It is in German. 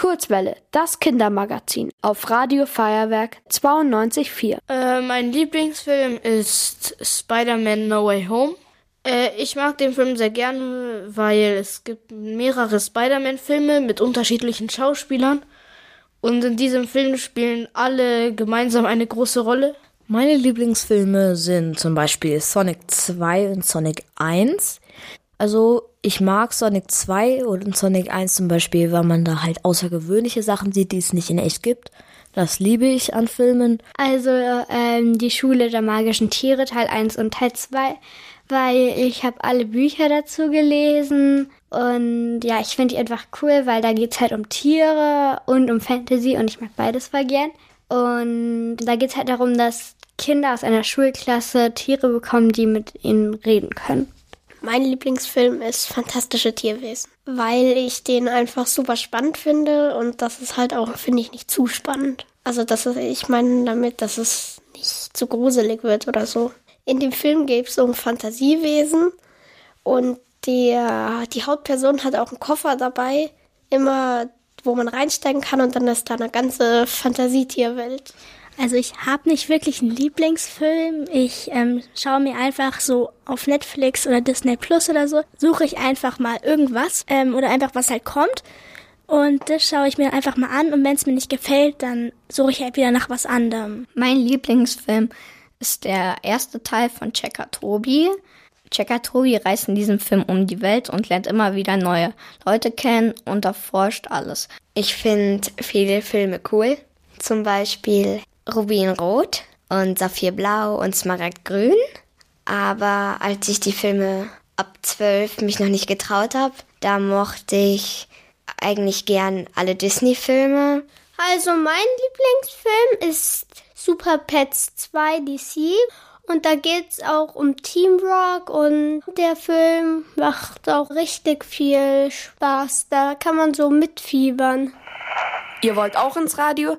Kurzwelle, das Kindermagazin auf Radio Feuerwerk 92.4. Äh, mein Lieblingsfilm ist Spider-Man No Way Home. Äh, ich mag den Film sehr gerne, weil es gibt mehrere Spider-Man-Filme mit unterschiedlichen Schauspielern. Und in diesem Film spielen alle gemeinsam eine große Rolle. Meine Lieblingsfilme sind zum Beispiel Sonic 2 und Sonic 1. Also ich mag Sonic 2 und Sonic 1 zum Beispiel, weil man da halt außergewöhnliche Sachen sieht, die es nicht in echt gibt. Das liebe ich an Filmen. Also ähm, die Schule der magischen Tiere Teil 1 und Teil 2, weil ich habe alle Bücher dazu gelesen und ja, ich finde die einfach cool, weil da geht's halt um Tiere und um Fantasy und ich mag beides voll gern. Und da geht's halt darum, dass Kinder aus einer Schulklasse Tiere bekommen, die mit ihnen reden können. Mein Lieblingsfilm ist Fantastische Tierwesen, weil ich den einfach super spannend finde und das ist halt auch, finde ich, nicht zu spannend. Also, das ist, ich meine damit, dass es nicht zu gruselig wird oder so. In dem Film geht es um Fantasiewesen und der, die Hauptperson hat auch einen Koffer dabei, immer, wo man reinsteigen kann und dann ist da eine ganze Fantasietierwelt. Also ich habe nicht wirklich einen Lieblingsfilm. Ich ähm, schaue mir einfach so auf Netflix oder Disney Plus oder so, suche ich einfach mal irgendwas ähm, oder einfach was halt kommt. Und das schaue ich mir einfach mal an und wenn es mir nicht gefällt, dann suche ich halt wieder nach was anderem. Mein Lieblingsfilm ist der erste Teil von Checker Tobi. Checker Tobi reist in diesem Film um die Welt und lernt immer wieder neue Leute kennen und erforscht alles. Ich finde viele Filme cool. Zum Beispiel Rubinrot und Saphirblau und Smaragdgrün. Aber als ich die Filme ab zwölf mich noch nicht getraut habe, da mochte ich eigentlich gern alle Disney-Filme. Also mein Lieblingsfilm ist Super Pets 2 DC und da geht's auch um Teamwork und der Film macht auch richtig viel Spaß. Da kann man so mitfiebern. Ihr wollt auch ins Radio?